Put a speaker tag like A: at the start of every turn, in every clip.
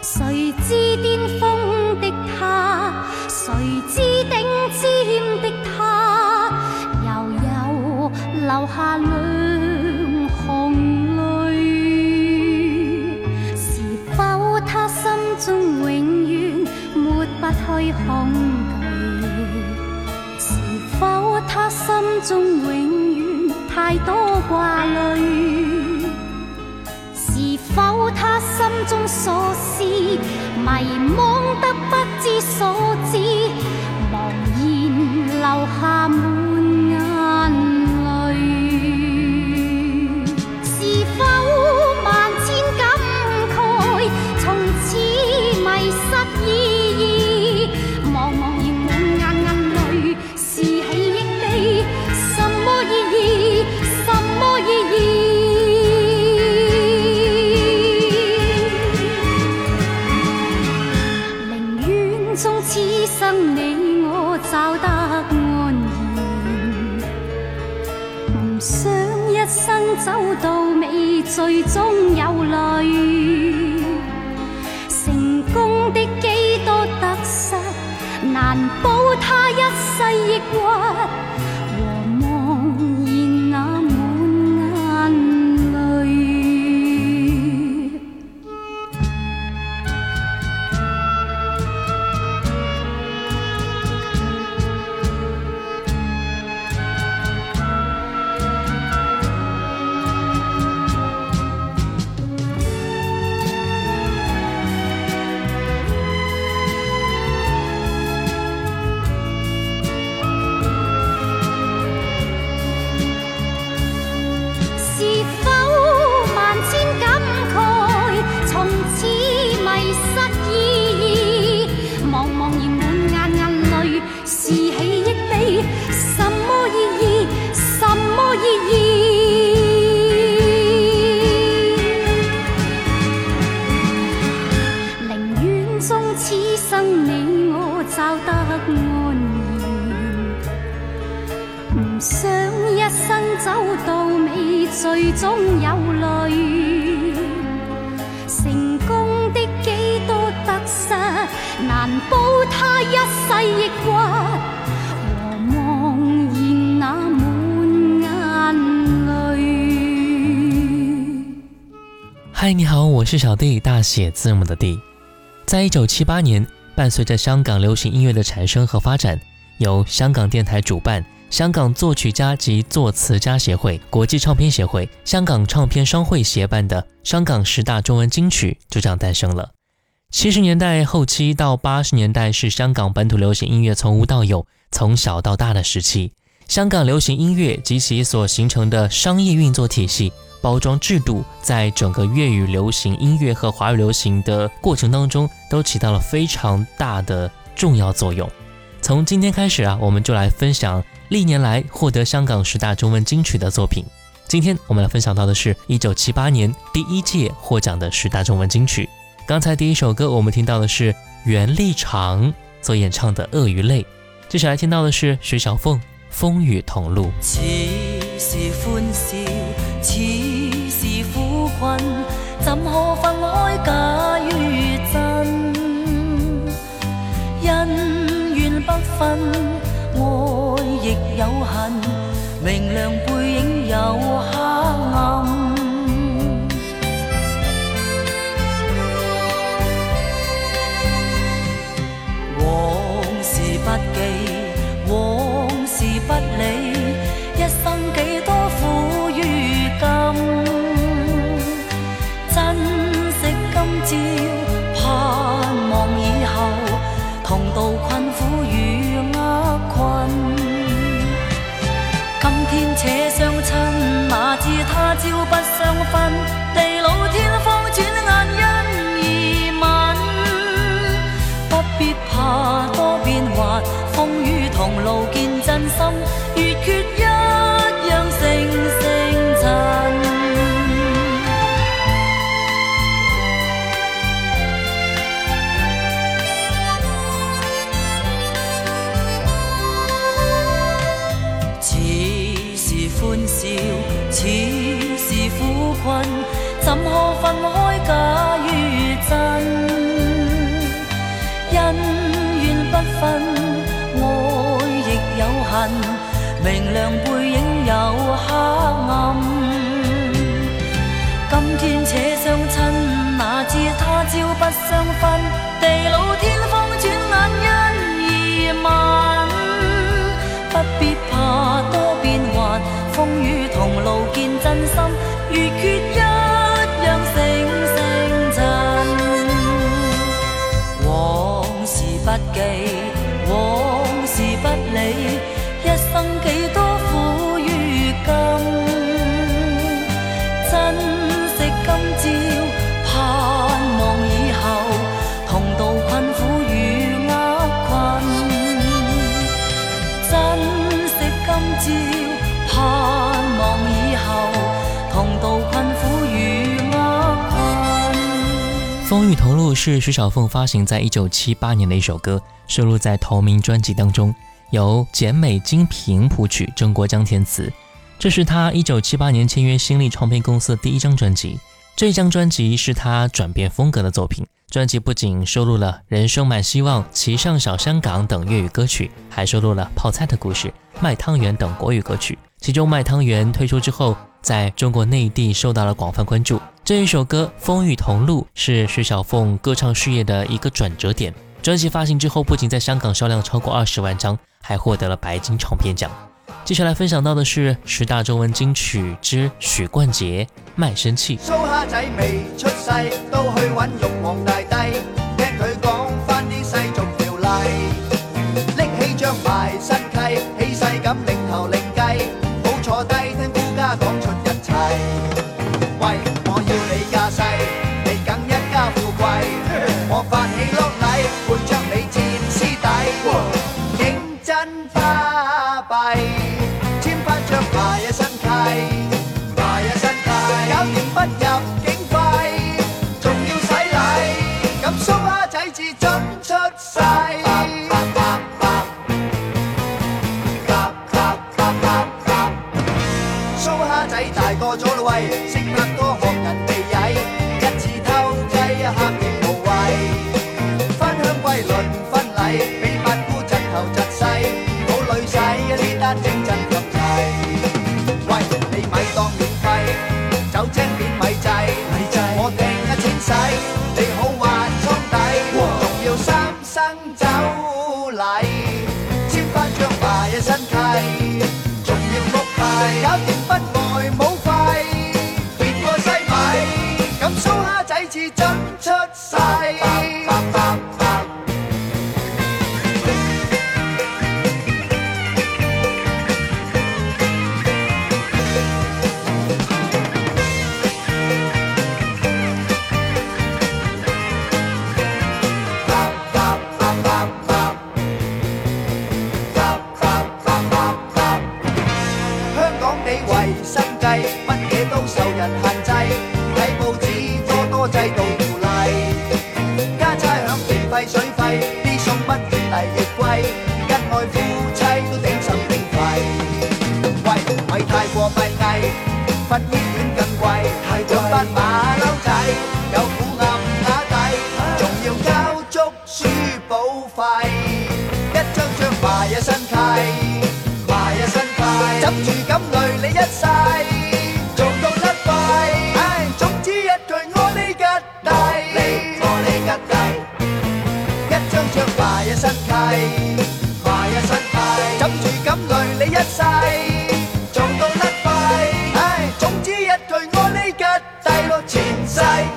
A: 谁知巅峰的他，谁知顶尖的他，又有留下两行泪。是否他心中永远抹不去恐惧？是否？他心中永远太多挂虑，中所思迷惘得不知所止，茫然留下此生你我找得安然，唔想一生走到尾，最终有泪。成功的几多得失，难保他一世抑郁水中有泪。成功的几多得失难保他一世抑关我梦见那满眼泪。
B: 嗨你好我是小弟大写字母的弟。在一九七八年伴随着香港流行音乐的产生和发展由香港电台主办香港作曲家及作词家协会、国际唱片协会、香港唱片商会协办的香港十大中文金曲就这样诞生了。七十年代后期到八十年代是香港本土流行音乐从无到有、从小到大的时期。香港流行音乐及其所形成的商业运作体系。包装制度在整个粤语流行音乐和华语流行的过程当中，都起到了非常大的重要作用。从今天开始啊，我们就来分享历年来获得香港十大中文金曲的作品。今天我们来分享到的是一九七八年第一届获奖的十大中文金曲。刚才第一首歌我们听到的是袁立长所演唱的《鳄鱼泪》，接下来听到的是徐小凤《风雨同路》。
C: 怎可分开假与真？
D: 分，愛亦有恨，明亮背影有黑暗。往事不记，往事不理，一生几多苦与甘。珍惜今朝，盼望以后，同渡困苦与厄困。今天且相亲，哪知他朝不相分，地老天荒转眼因而泯。不必怕多变幻，风雨同路见真心，可分開假與真？恩怨不分，愛亦有恨，明亮背影有黑暗。今天且相親，哪知他朝不相分，地老天荒轉眼因而泯。不必怕多變幻，風雨同路見真心，如缺一
B: 风雨同路》是徐小凤发行在一九七八年的一首歌，收录在同名专辑当中，由简美金平谱曲，郑国江填词。这是他一九七八年签约新力唱片公司的第一张专辑。这张专辑是他转变风格的作品。专辑不仅收录了《人生满希望》《骑上小香港》等粤语歌曲，还收录了《泡菜的故事》《卖汤圆》等国语歌曲。其中《卖汤圆》推出之后，在中国内地受到了广泛关注。这一首歌《风雨同路》是徐小凤歌唱事业的一个转折点。专辑发行之后，不仅在香港销量超过二十万张，还获得了白金唱片奖。接下来分享到的是十大中文金曲之许冠杰《卖身契》。
C: 蘇蝦仔未出世，都去揾玉皇大帝，Hawaii.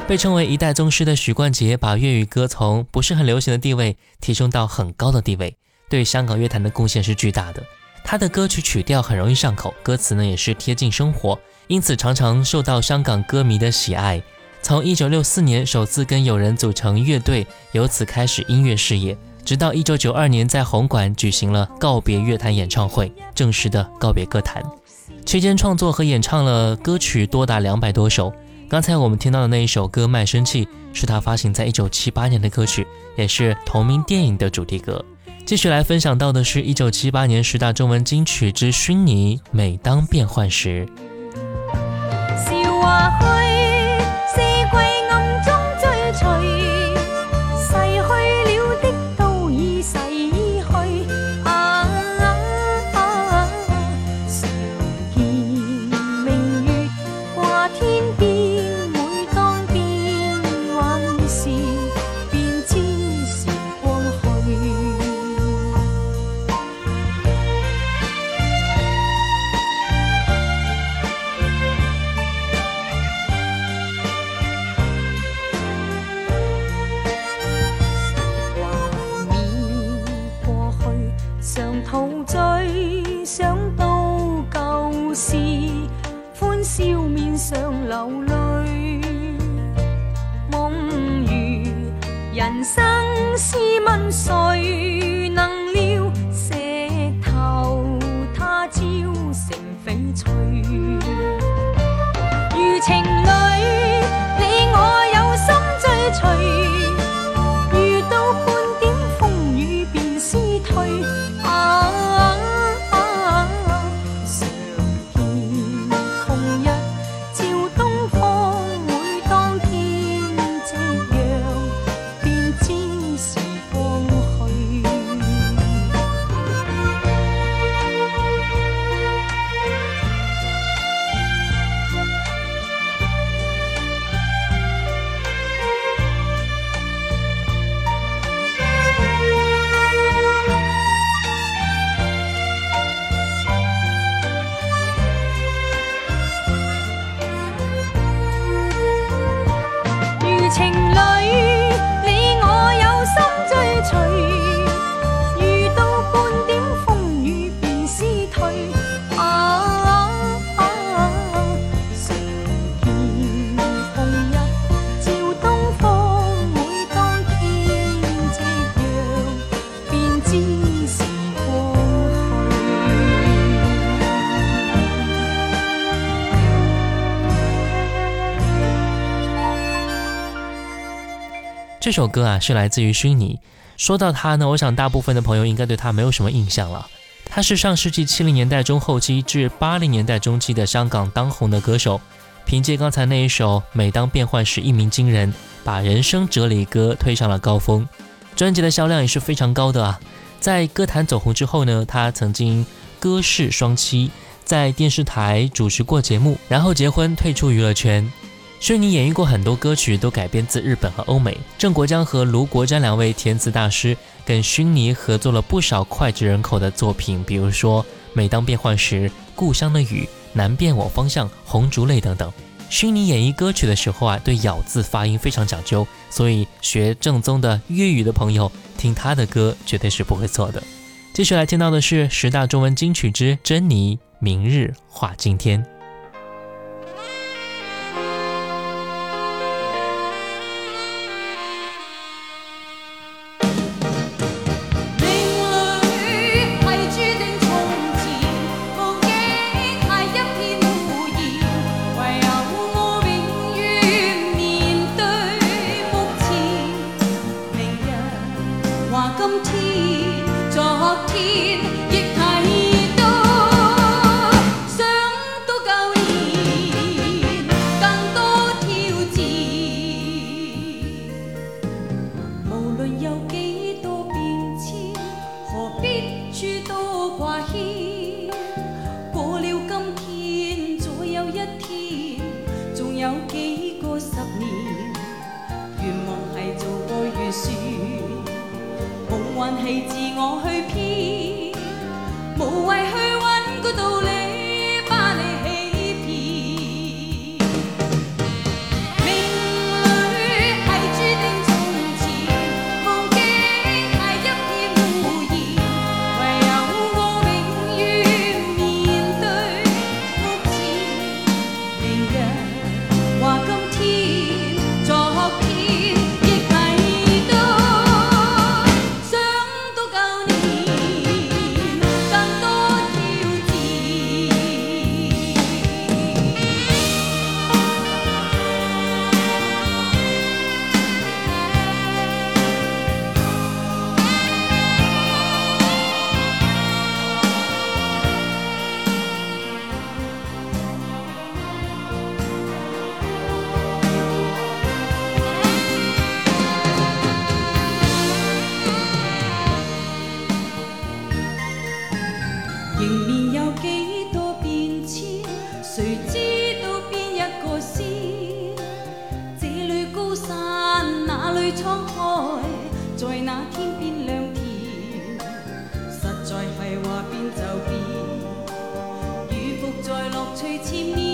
B: 被称为一代宗师的许冠杰，把粤语歌从不是很流行的地位提升到很高的地位，对香港乐坛的贡献是巨大的。他的歌曲曲调很容易上口，歌词呢也是贴近生活，因此常常受到香港歌迷的喜爱。从1964年首次跟友人组成乐队，由此开始音乐事业，直到1992年在红馆举行了告别乐坛演唱会，正式的告别歌坛。期间创作和演唱了歌曲多达两百多首。刚才我们听到的那一首歌《卖身契》是他发行在一九七八年的歌曲，也是同名电影的主题歌。继续来分享到的是一九七八年十大中文金曲之《虚拟》，每当变换时。
E: 情。
B: 这首歌啊是来自于虚拟。说到他呢，我想大部分的朋友应该对他没有什么印象了。他是上世纪七零年代中后期至八零年代中期的香港当红的歌手，凭借刚才那一首《每当变幻时》一鸣惊人，把人生哲理歌推上了高峰。专辑的销量也是非常高的啊。在歌坛走红之后呢，他曾经歌势双栖，在电视台主持过节目，然后结婚退出娱乐圈。薰妮演绎过很多歌曲，都改编自日本和欧美。郑国江和卢国詹两位填词大师跟薰妮合作了不少脍炙人口的作品，比如说《每当变幻时》《故乡的雨》《难辨我方向》《红烛泪》等等。薰妮演绎歌曲的时候啊，对咬字发音非常讲究，所以学正宗的粤语的朋友听他的歌绝对是不会错的。继续来听到的是十大中文金曲之《珍妮明日话
E: 今天》。就变，如伏在乐趣千面。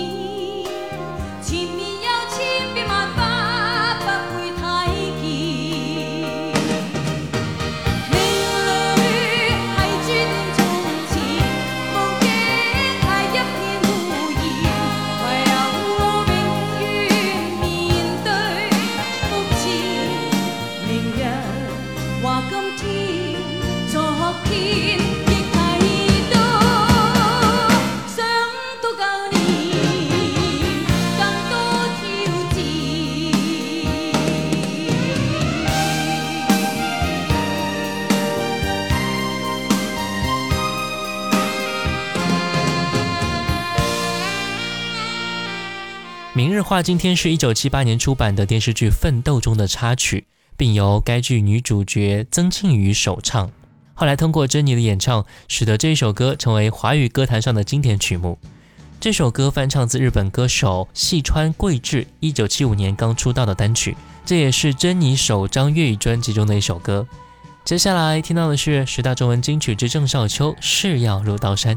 F: 话今天是一九七八年出版的电视剧《奋斗》中的插曲，并由该剧女主角曾庆瑜首唱。后来通过珍妮的演唱，使得这一首歌成为华语歌坛上的经典曲目。这首歌翻唱自日本歌手细川贵志一九七五年刚出道的单曲，这也是珍妮首张粤语专辑中的一首歌。接下来听到的是十大中文金曲之郑少秋《誓要入刀山》。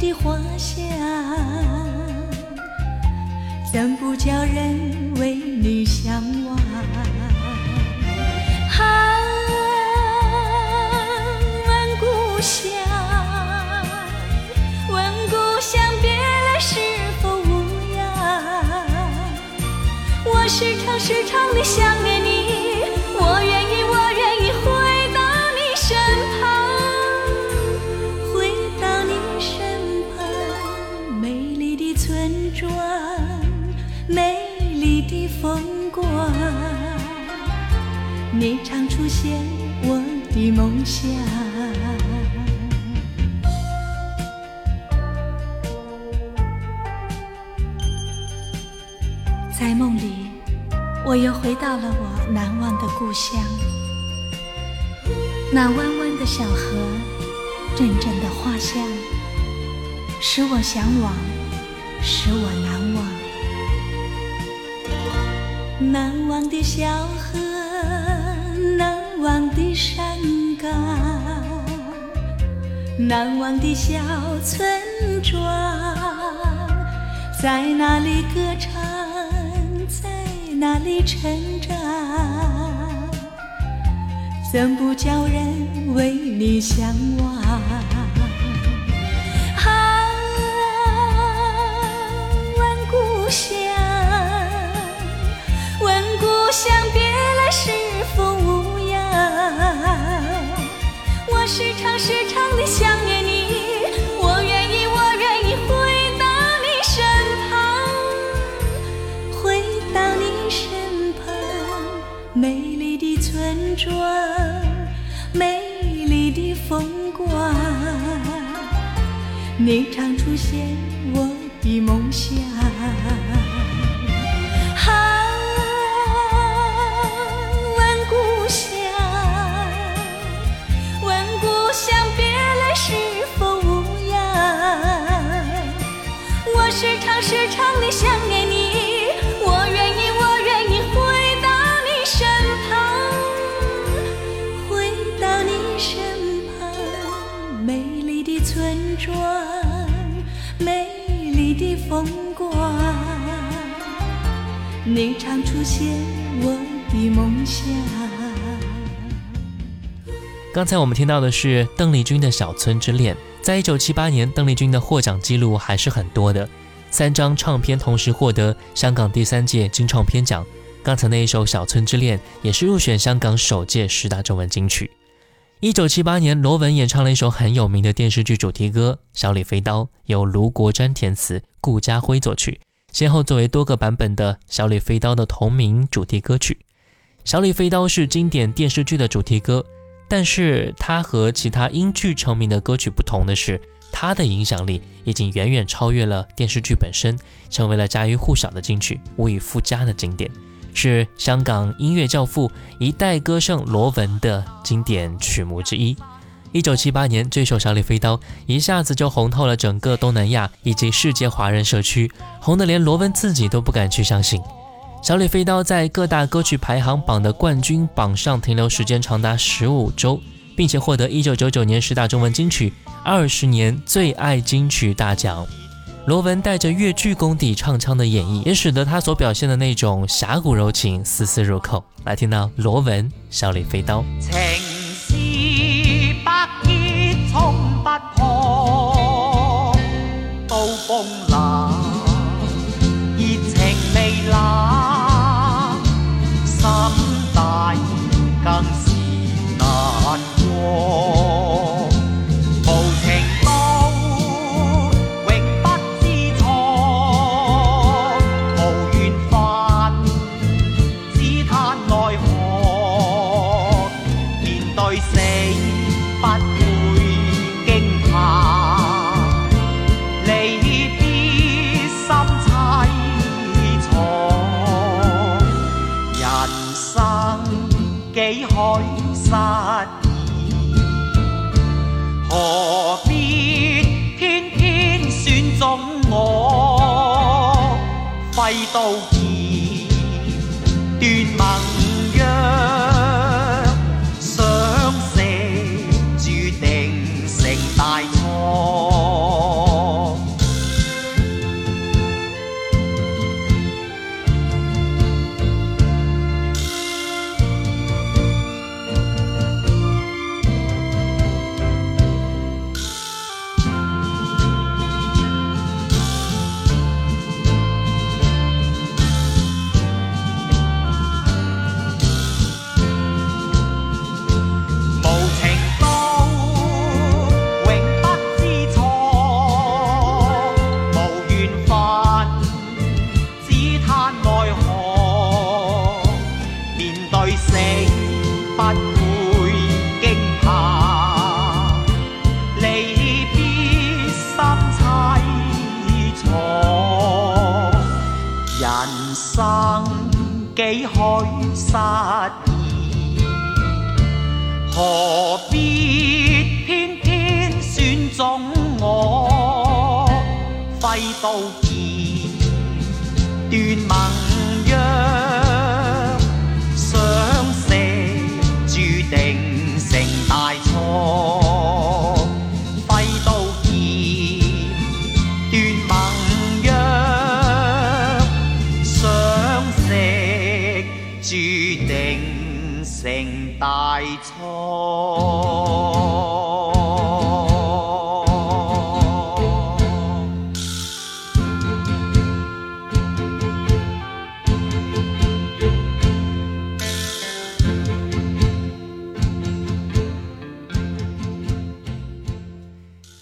D: 的花你常出现我的梦乡。在梦里，我又回到了我难忘的故乡。那弯弯的小河，阵阵的花香，使我向往，使我难忘。难忘的小河，忘的山岗，难忘的小村庄，在那里歌唱？在那里成长？怎不叫人为你向往？你常出现你常出现我的梦想。
B: 刚才我们听到的是邓丽君的《小村之恋》。在一九七八年，邓丽君的获奖记录还是很多的，三张唱片同时获得香港第三届金唱片奖。刚才那一首《小村之恋》也是入选香港首届十大中文金曲。一九七八年，罗文演唱了一首很有名的电视剧主题歌《小李飞刀》，由卢国詹填词，顾嘉辉作曲，先后作为多个版本的《小李飞刀》的同名主题歌曲。《小李飞刀》是经典电视剧的主题歌。但是它和其他英剧成名的歌曲不同的是，它的影响力已经远远超越了电视剧本身，成为了家喻户晓的金曲，无以复加的经典，是香港音乐教父一代歌圣罗文的经典曲目之一。一九七八年，这首《小李飞刀》一下子就红透了整个东南亚以及世界华人社区，红得连罗文自己都不敢去相信。《小李飞刀》在各大歌曲排行榜的冠军榜上停留时间长达十五周，并且获得一九九九年十大中文金曲二十年最爱金曲大奖。
F: 罗文带着粤剧功底唱腔的演绎，也使得他所表现的那种侠骨柔情丝丝入扣。来听到罗文《小李飞刀》。
G: om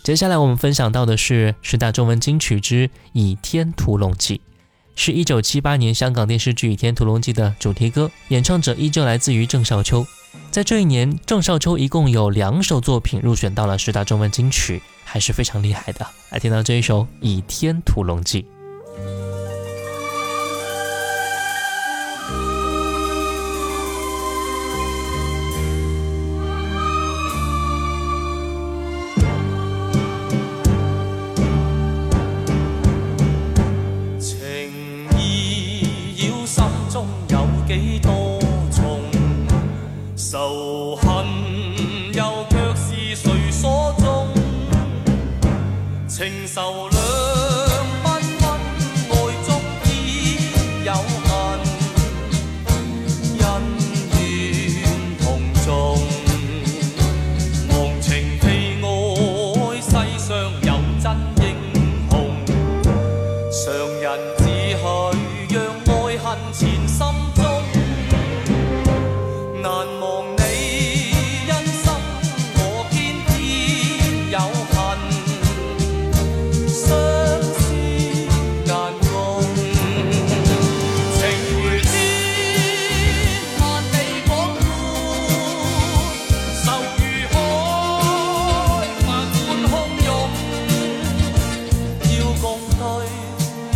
F: 接下来我们分享到的是十大中文金曲之倚天屠龙记是一九七八年香港电视剧倚天屠龙记的主题歌演唱者依旧来自于郑少秋。在这一年郑少秋一共有两首作品入选到了十大中文金曲还是非常厉害的来听到这一首倚天屠龙记。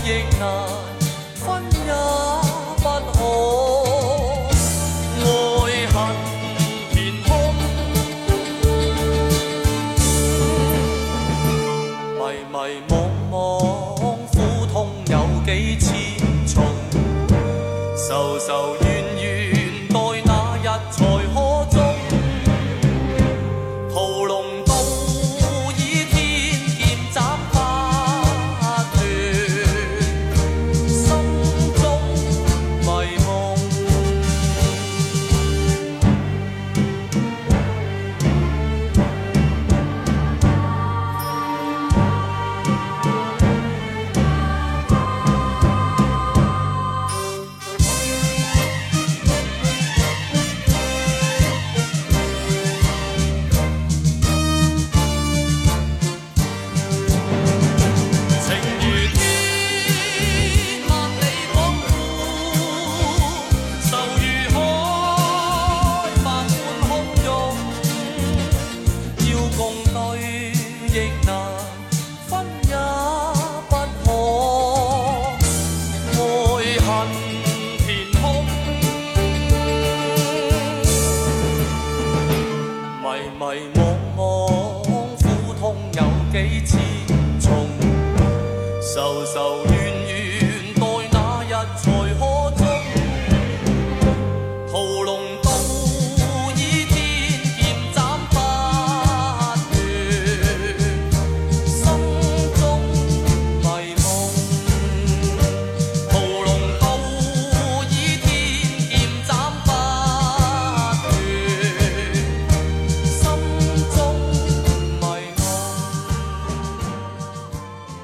H: 亦难分。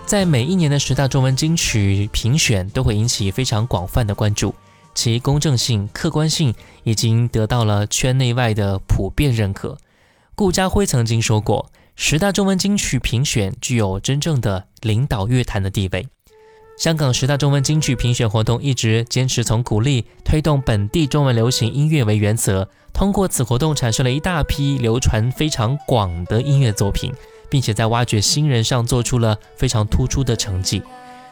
B: 在每一年的十大中文金曲评选都会引起非常广泛的关注，其公正性、客观性已经得到了圈内外的普遍认可。顾家辉曾经说过，十大中文金曲评选具有真正的领导乐坛的地位。香港十大中文金曲评选活动一直坚持从鼓励推动本地中文流行音乐为原则，通过此活动产生了一大批流传非常广的音乐作品，并且在挖掘新人上做出了非常突出的成绩。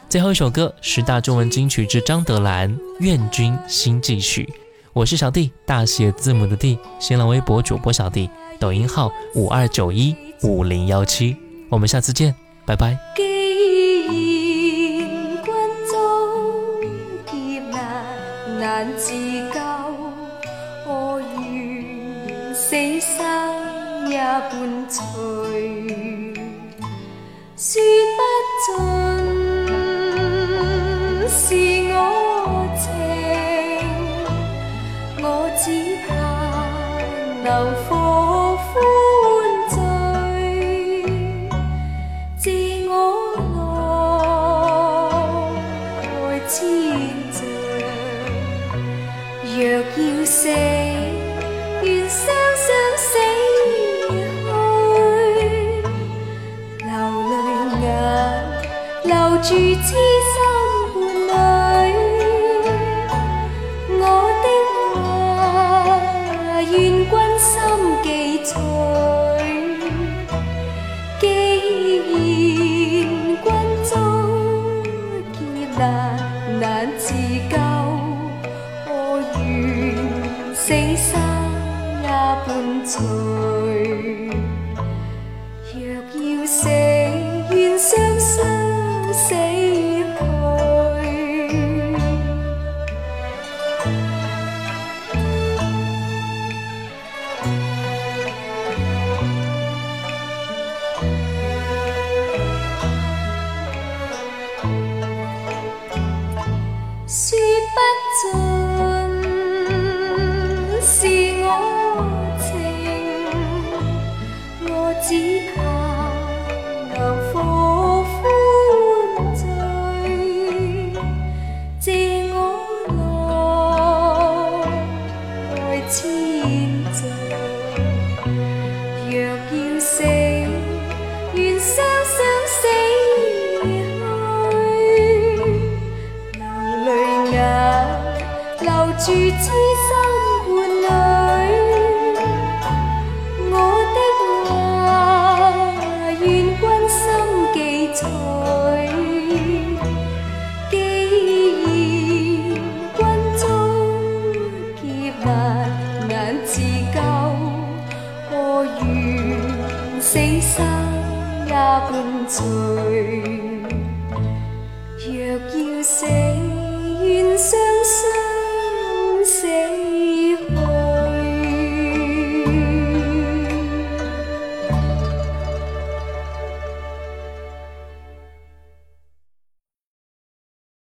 B: 最后一首歌，十大中文金曲之张德兰《愿君心继续》。我是小弟，大写字母的弟，新浪微博主播小弟，抖音号五二九一五零幺七。我们下次见，拜拜。
I: 既然君終劫難難自救，我願死生也。說不尽是我情，我只盼能復歡醉。借我來千丈，若要死，留我